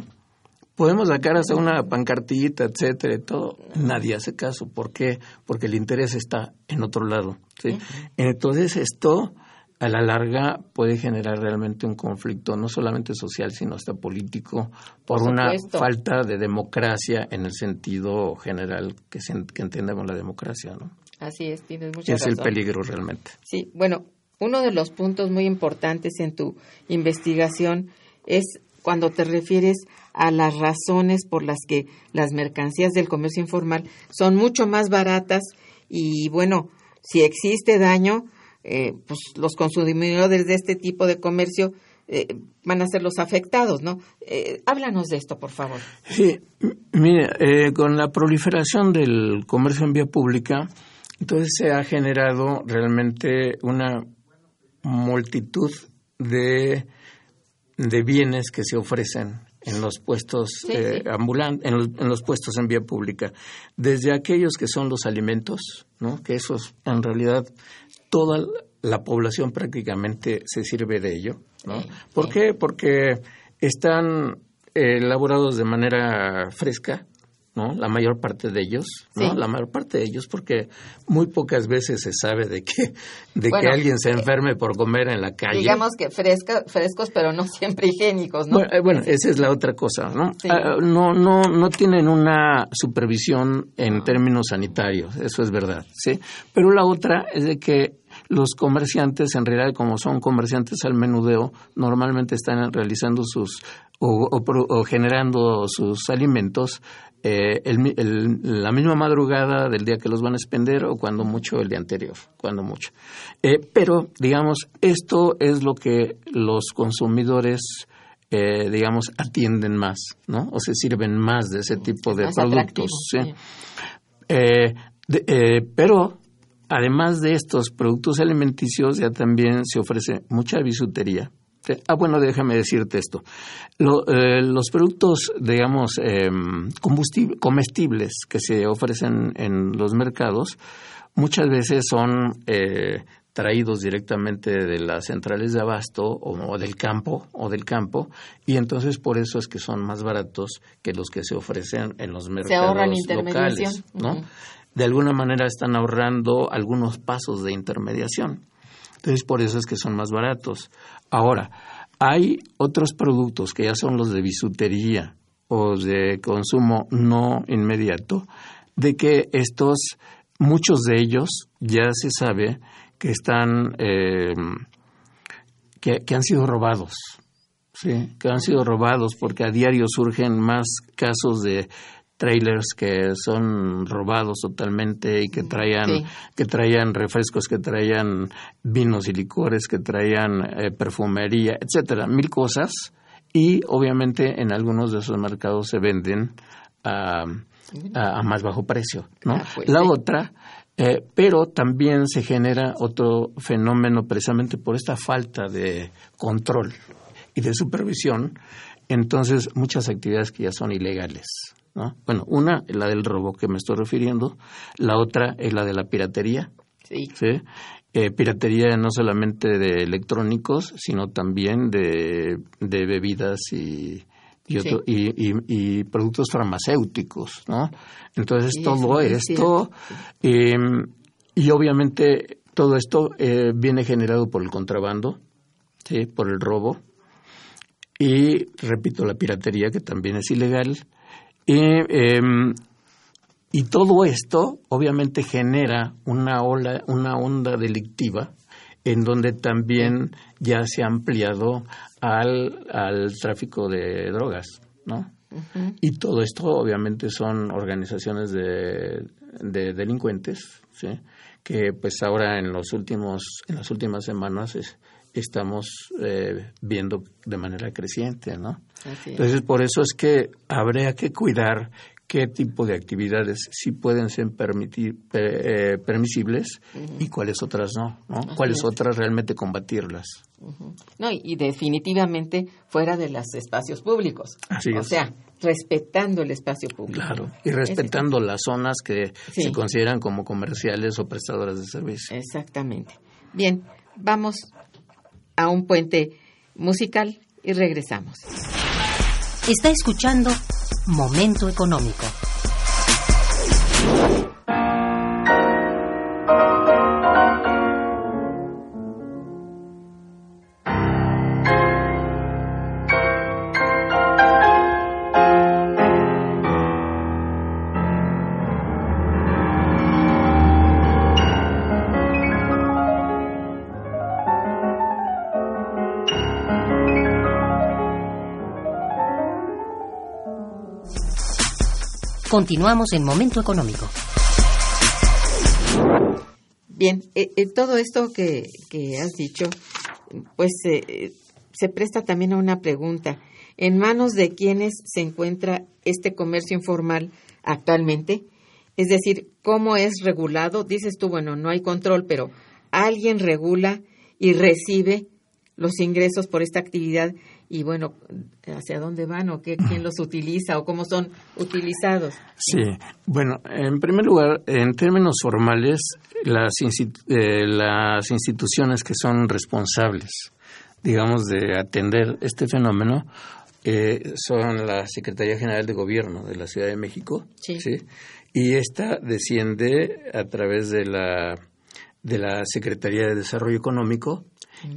Podemos sacar hasta una pancartita, etcétera, y todo. Nadie hace caso. ¿Por qué? Porque el interés está en otro lado. ¿sí? Entonces, esto a la larga puede generar realmente un conflicto no solamente social sino hasta político por, una falta de democracia en el sentido general que, que entendemos la democracia no así es tienes mucha es el peligro realmente sí bueno uno de los puntos muy importantes en tu investigación es cuando te refieres a las razones por las que las mercancías del comercio informal son mucho más baratas y bueno si existe daño eh, pues los consumidores de este tipo de comercio eh, van a ser los afectados, ¿no? Eh, háblanos de esto, por favor. Sí, mire, con la proliferación del comercio en vía pública, entonces se ha generado realmente una multitud de, de bienes que se ofrecen en los puestos ambulantes, en los, en los, puestos en vía pública, desde aquellos que son los alimentos, ¿no? que esos en realidad toda la población prácticamente se sirve de ello. ¿no? ¿Por qué? Porque están eh, elaborados de manera fresca, ¿no? La mayor parte de ellos, ¿no? La mayor parte de ellos, porque muy pocas veces se sabe de que, de que alguien se enferme por comer en la calle. Digamos que fresca, frescos, pero no siempre higiénicos, ¿no? Bueno, eh, esa es la otra cosa, ¿no? Ah, no, no, no tienen una supervisión en términos sanitarios, eso es verdad, ¿sí? Pero la otra es de que los comerciantes, en realidad, como son comerciantes al menudeo, normalmente están realizando sus o, generando sus alimentos eh, la misma madrugada del día que los van a expender o cuando mucho el día anterior, cuando mucho. Eh, pero, digamos, esto es lo que los consumidores, eh, digamos, atienden más, ¿no? O se sirven más de ese tipo de productos. pero además de estos productos alimenticios, ya también se ofrece mucha bisutería. Ah, bueno, déjame decirte esto. Eh, los productos, digamos, eh, comestibles que se ofrecen en los mercados, muchas veces son eh, traídos directamente de las centrales de abasto o, del campo o del campo y entonces por eso es que son más baratos que los que se ofrecen en los mercados locales, ¿no? de alguna manera están ahorrando algunos pasos de intermediación. Entonces, por eso es que son más baratos. Ahora, hay otros productos que ya son los de bisutería o de consumo no inmediato, de que estos, muchos de ellos ya se sabe que están, eh, que, que han sido robados. Sí, que han sido robados porque a diario surgen más casos de trailers que son robados totalmente y que traían que traían refrescos, que traían vinos y licores, que traían eh, perfumería, etcétera, mil cosas y obviamente en algunos de esos mercados se venden a, a, más bajo precio, ¿no? Ah, pues La otra Eh, pero también se genera otro fenómeno precisamente por esta falta de control y de supervisión. Entonces, muchas actividades que ya son ilegales. ¿No? Bueno, una es la del robo que me estoy refiriendo, la otra es la de la piratería. Sí. ¿sí? Eh, piratería no solamente de electrónicos, sino también de, de bebidas y, y, otro- y, y- y productos farmacéuticos, ¿no? Entonces Sí, todo es esto eh, y obviamente todo esto eh, viene generado por el contrabando, sí, por el robo y repito la piratería que también es ilegal y em, y todo esto obviamente genera una ola, una onda delictiva en donde también ya se ha ampliado al, al tráfico de drogas, ¿no? Y todo esto obviamente son organizaciones de, de delincuentes, ¿sí? que pues ahora en los últimos, en las últimas semanas es- estamos eh, viendo de manera creciente, ¿no? Entonces, por eso es que habría que cuidar qué tipo de actividades sí pueden ser permitir, pe- eh, permisibles y cuáles otras no, ¿no? Cuáles es. otras realmente combatirlas. No, y, y definitivamente fuera de los espacios públicos. Así o es. sea, respetando el espacio público. Claro, y respetando las zonas que Sí. se consideran como comerciales o prestadoras de servicio. Exactamente. Bien, vamos a un puente musical y regresamos. Está escuchando Momento Económico. Continuamos en Momento Económico. Bien, eh, eh, todo esto que, que has dicho, pues eh, se presta también a una pregunta. ¿En manos de quiénes se encuentra este comercio informal actualmente? Es decir, ¿cómo es regulado? Dices tú, bueno, no hay control, pero alguien regula y recibe los ingresos por esta actividad y bueno, ¿hacia dónde van o qué, quién los utiliza o cómo son utilizados? Sí, bueno, en primer lugar, en términos formales, las, eh, las instituciones que son responsables, digamos, de atender este fenómeno eh, son la Secretaría General de Gobierno de la Ciudad de México, Sí. y esta desciende a través de la de la Secretaría de Desarrollo Económico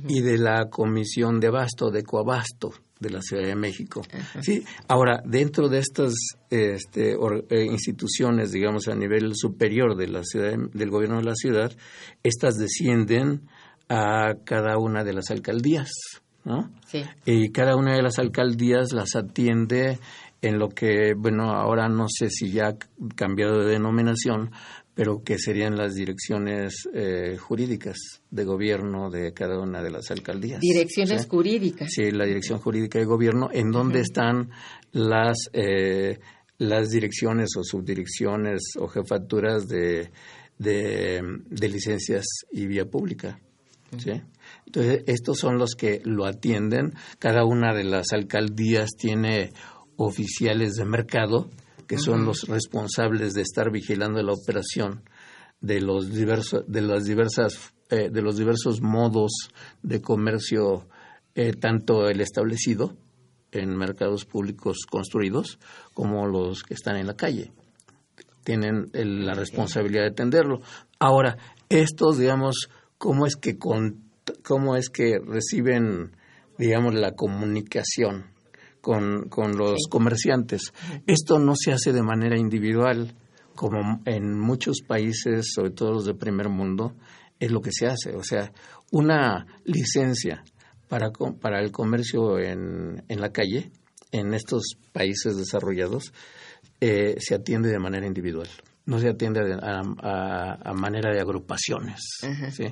y de la Comisión de Abasto, de Coabasto de la Ciudad de México. Sí, ahora dentro de estas este, or- eh, instituciones, digamos a nivel superior de la ciudad, del gobierno de la ciudad, estas descienden a cada una de las alcaldías, ¿no? Sí. y cada una de las alcaldías las atiende en lo que, bueno, ahora no sé si ya ha cambiado de denominación, pero que serían las direcciones eh, jurídicas de gobierno de cada una de las alcaldías. Direcciones ¿sí? jurídicas. Sí, la dirección jurídica de gobierno, en donde están las eh, las direcciones o subdirecciones o jefaturas de, de, de licencias y vía pública. ¿sí? Entonces, estos son los que lo atienden. Cada una de las alcaldías tiene oficiales de mercado que son los responsables de estar vigilando la operación de los diversos de las diversas eh, de los diversos modos de comercio eh, tanto el establecido en mercados públicos construidos como los que están en la calle. Tienen el- la responsabilidad de atenderlo. Ahora estos digamos cómo es que con- cómo es que reciben digamos la comunicación con, con los comerciantes. Esto no se hace de manera individual, como en muchos países, sobre todo los de primer mundo, es lo que se hace. O sea, una licencia para, para el comercio en, en la calle, en estos países desarrollados, eh, se atiende de manera individual. No se atiende de- a, a- a manera de agrupaciones. ¿sí?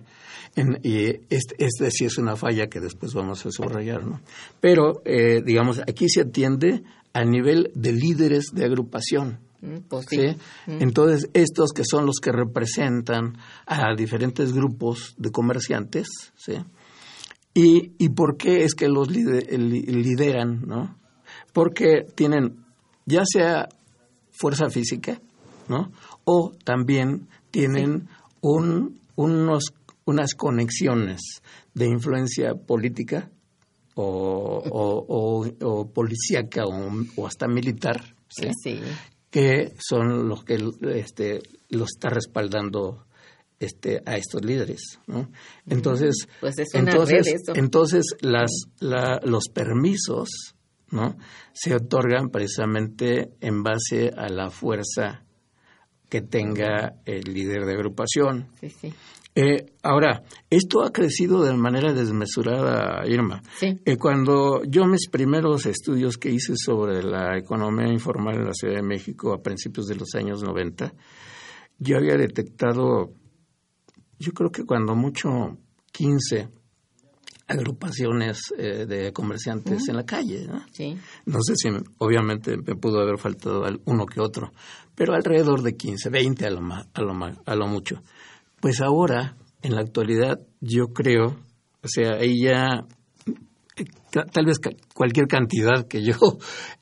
En- y este, este sí es una falla que después vamos a subrayar. ¿no? Pero, eh, digamos, aquí se atiende a nivel de líderes de agrupación. Mm, pues sí. ¿sí? Mm. Entonces, estos que son los que representan a diferentes grupos de comerciantes, ¿sí? ¿Y, y por qué es que los lide- li- lideran, no? Porque tienen ya sea fuerza física, ¿no? O también tienen un, unos, unas conexiones de influencia política o, o, o, o policíaca o, hasta militar, ¿sí? Sí. que son los que este, los está respaldando este, a estos líderes. ¿no? Entonces, Pues es una entonces, red entonces las, la- los permisos ¿no? se otorgan precisamente en base a la fuerza que tenga el líder de agrupación. Sí, sí. Eh, ahora, esto ha crecido de manera desmesurada, Irma. Sí. Eh, cuando yo mis primeros estudios que hice sobre la economía informal en la Ciudad de México a principios de los años 90, yo había detectado, yo creo que cuando mucho, 15 agrupaciones eh, de comerciantes en la calle. ¿no? Sí. No sé si, me- obviamente, me pudo haber faltado al- uno que otro, pero alrededor de 15, 20 a lo, ma- a lo, ma- a lo mucho. Pues ahora, en la actualidad, yo creo, o sea, ahí ya, tal vez cualquier cantidad que yo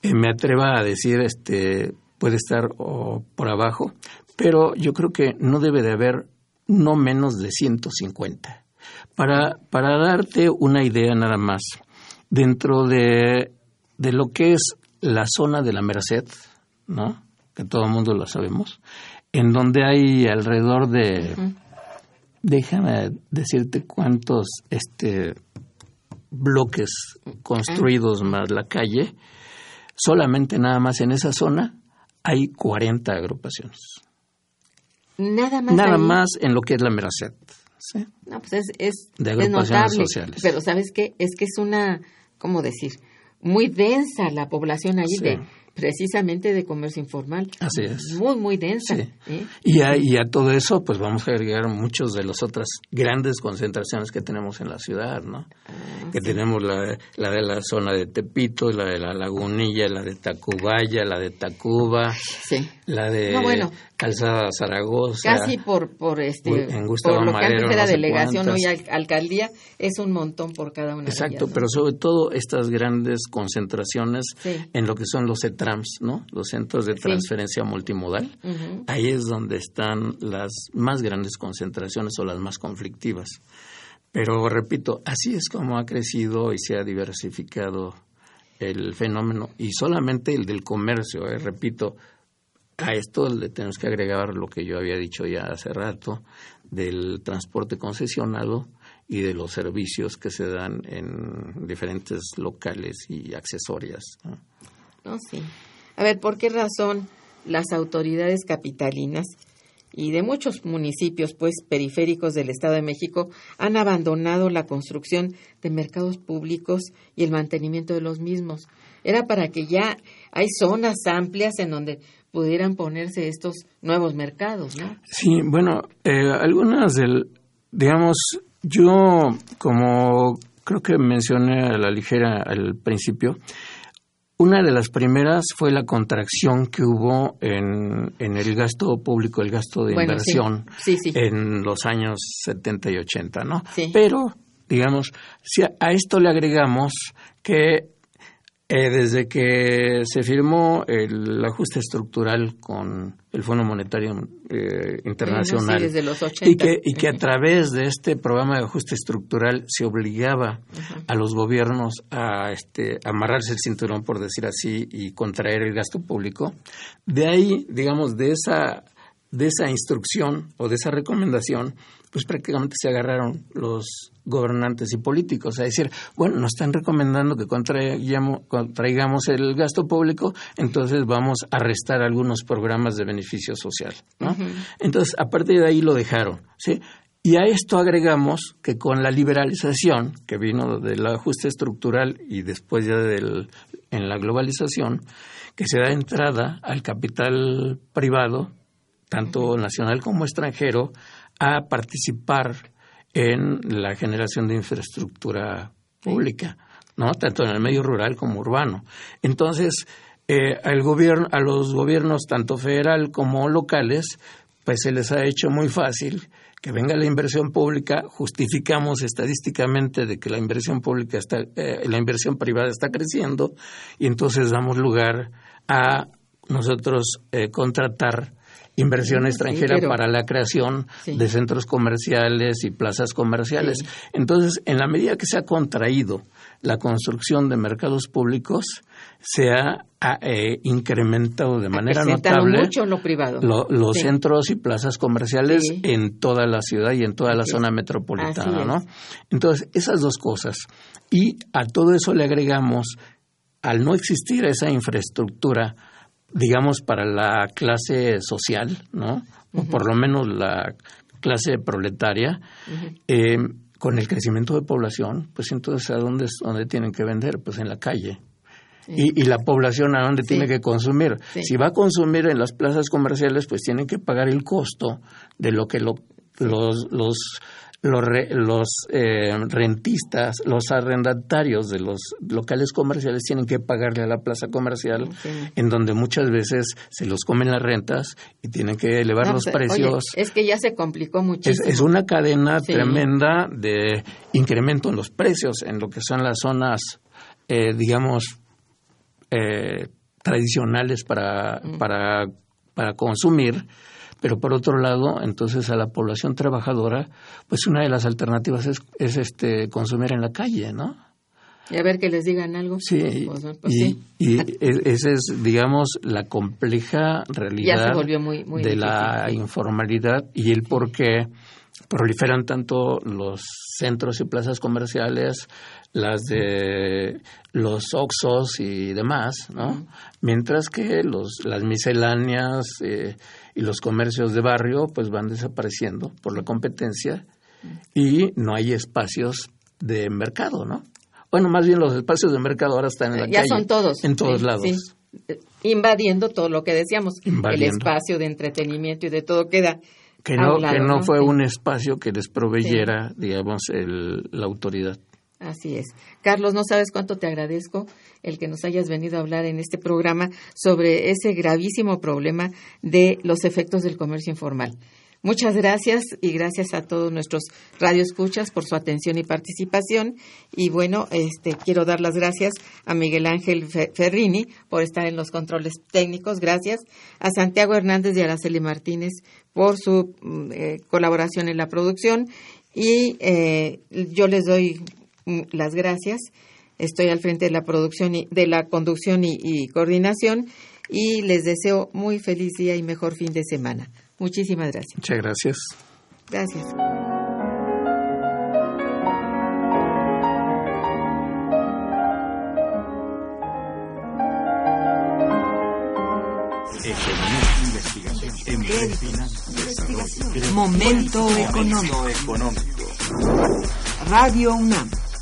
eh, me atreva a decir este, puede estar por abajo, pero yo creo que no debe de haber no menos de 150. Para, para darte una idea nada más, dentro de, de lo que es la zona de la Merced, ¿no? que todo el mundo lo sabemos, en donde hay alrededor de, déjame decirte cuántos este, bloques construidos más la calle, solamente nada más en esa zona hay 40 agrupaciones. Nada más. Nada ahí. más en lo que es la Merced. ¿Sí? No, pues es, es, De es notable. sociales. Pero ¿sabes qué? Es que es una, ¿cómo decir? Muy densa la población ahí Sí. de precisamente de comercio informal. Así es. Muy, muy densa. Sí. ¿eh? Y a, y a todo eso, pues vamos a agregar muchos de las otras grandes concentraciones que tenemos en la ciudad, ¿no? Ah, que tenemos la, la de la zona de Tepito, la de la Lagunilla, la de Tacubaya, la de Tacuba, Sí. La de No, bueno. Calzada Zaragoza. Casi por, por este, en Gustavo por lo que Madero, antes era no delegación, hoy alcaldía, es un montón por cada una de Exacto, ellas, ¿no? pero sobre todo estas grandes concentraciones Sí. en lo que son los CETRAMS, ¿no? Los centros de Sí. transferencia multimodal. Ahí es donde están las más grandes concentraciones o las más conflictivas. Pero repito, así es como ha crecido y se ha diversificado el fenómeno y solamente el del comercio, eh, repito, a esto le tenemos que agregar lo que yo había dicho ya hace rato del transporte concesionado y de los servicios que se dan en diferentes locales y accesorias. ¿no? No, sí. A ver, ¿por qué razón las autoridades capitalinas y de muchos municipios, pues, periféricos del Estado de México han abandonado la construcción de mercados públicos y el mantenimiento de los mismos? Era para que ya hay zonas amplias en donde pudieran ponerse estos nuevos mercados, ¿no? Sí, bueno, eh, algunas del, digamos, yo como creo que mencioné a la ligera al principio, una de las primeras fue la contracción que hubo en, en el gasto público, el gasto de Bueno, inversión Sí, sí. en los años 70 y 80, ¿no? Sí. Pero, digamos, si a, a esto le agregamos que eh, desde que se firmó el ajuste estructural con el Fondo Monetario eh, Internacional. Bueno, sí, desde los 80. y que, y que a través de este programa de ajuste estructural se obligaba a los gobiernos a este, amarrarse el cinturón, por decir así, y contraer el gasto público, de ahí, digamos, de esa, de esa instrucción o de esa recomendación, pues prácticamente se agarraron los gobernantes y políticos a decir, bueno, nos están recomendando que contraigamos, el gasto público, entonces vamos a restar algunos programas de beneficio social. ¿no? Entonces, a partir de ahí lo dejaron. ¿sí? Y a esto agregamos que con la liberalización que vino del ajuste estructural y después ya del, en la globalización, que se da entrada al capital privado, tanto nacional como extranjero, a participar en la generación de infraestructura pública, ¿no? Tanto en el medio rural como urbano. Entonces, eh, al gobierno, a los gobiernos tanto federal como locales, pues se les ha hecho muy fácil que venga la inversión pública, justificamos estadísticamente de que la inversión pública está, eh, la inversión privada está creciendo y entonces damos lugar a nosotros eh, contratar inversión extranjera para la creación de centros comerciales y plazas comerciales. Entonces, en la medida que se ha contraído la construcción de mercados públicos, se ha, eh, incrementado de manera notable mucho lo privado. los centros y plazas comerciales en toda la ciudad y en toda la zona metropolitana, ¿no? Entonces, esas dos cosas. Y a todo eso le agregamos, al no existir esa infraestructura, digamos, para la clase social, ¿no? O por lo menos la clase proletaria, eh, con el crecimiento de población, pues entonces ¿a dónde, dónde tienen que vender? Pues en la calle. Y, y, la población a dónde tiene que consumir. Si va a consumir en las plazas comerciales, pues tienen que pagar el costo de lo que lo, los, los los, los eh, rentistas, los arrendatarios de los locales comerciales tienen que pagarle a la plaza comercial, en donde muchas veces se los comen las rentas y tienen que elevar los precios. es que ya se complicó muchísimo. Es, una cadena tremenda de incremento en los precios en lo que son las zonas, eh, digamos, eh, tradicionales para, mm. para, para consumir pero por otro lado, entonces a la población trabajadora, pues una de las alternativas es, es este consumir en la calle, ¿no? Y a ver que les digan algo. Sí, pues, pues y, y esa es, digamos, la compleja realidad de la informalidad y el por qué proliferan tanto los centros y plazas comerciales, las de los oxos y demás, ¿no? Mientras que los, las misceláneas, eh, y los comercios de barrio pues van desapareciendo por la competencia y no hay espacios de mercado, ¿no? Bueno, más bien los espacios de mercado ahora están en la ya calle. Ya son todos. En todos lados. Invadiendo todo lo que decíamos, el espacio de entretenimiento y de todo queda que no, que no, fue un espacio que les proveyera, digamos, el, la autoridad. Así es. Carlos, no sabes cuánto te agradezco el que nos hayas venido a hablar en este programa sobre ese gravísimo problema de los efectos del comercio informal. Muchas gracias y gracias a todos nuestros radioescuchas por su atención y participación. Y bueno, este, quiero dar las gracias a Miguel Ángel Ferrini por estar en los controles técnicos. Gracias a Santiago Hernández y Araceli Martínez por su mm, eh, colaboración en la producción. Y eh, yo les doy las gracias Estoy al frente de la producción y de la conducción y, coordinación y les deseo muy feliz día y mejor fin de semana. Muchísimas gracias. Muchas gracias. Gracias. Momento económico. Radio UNAM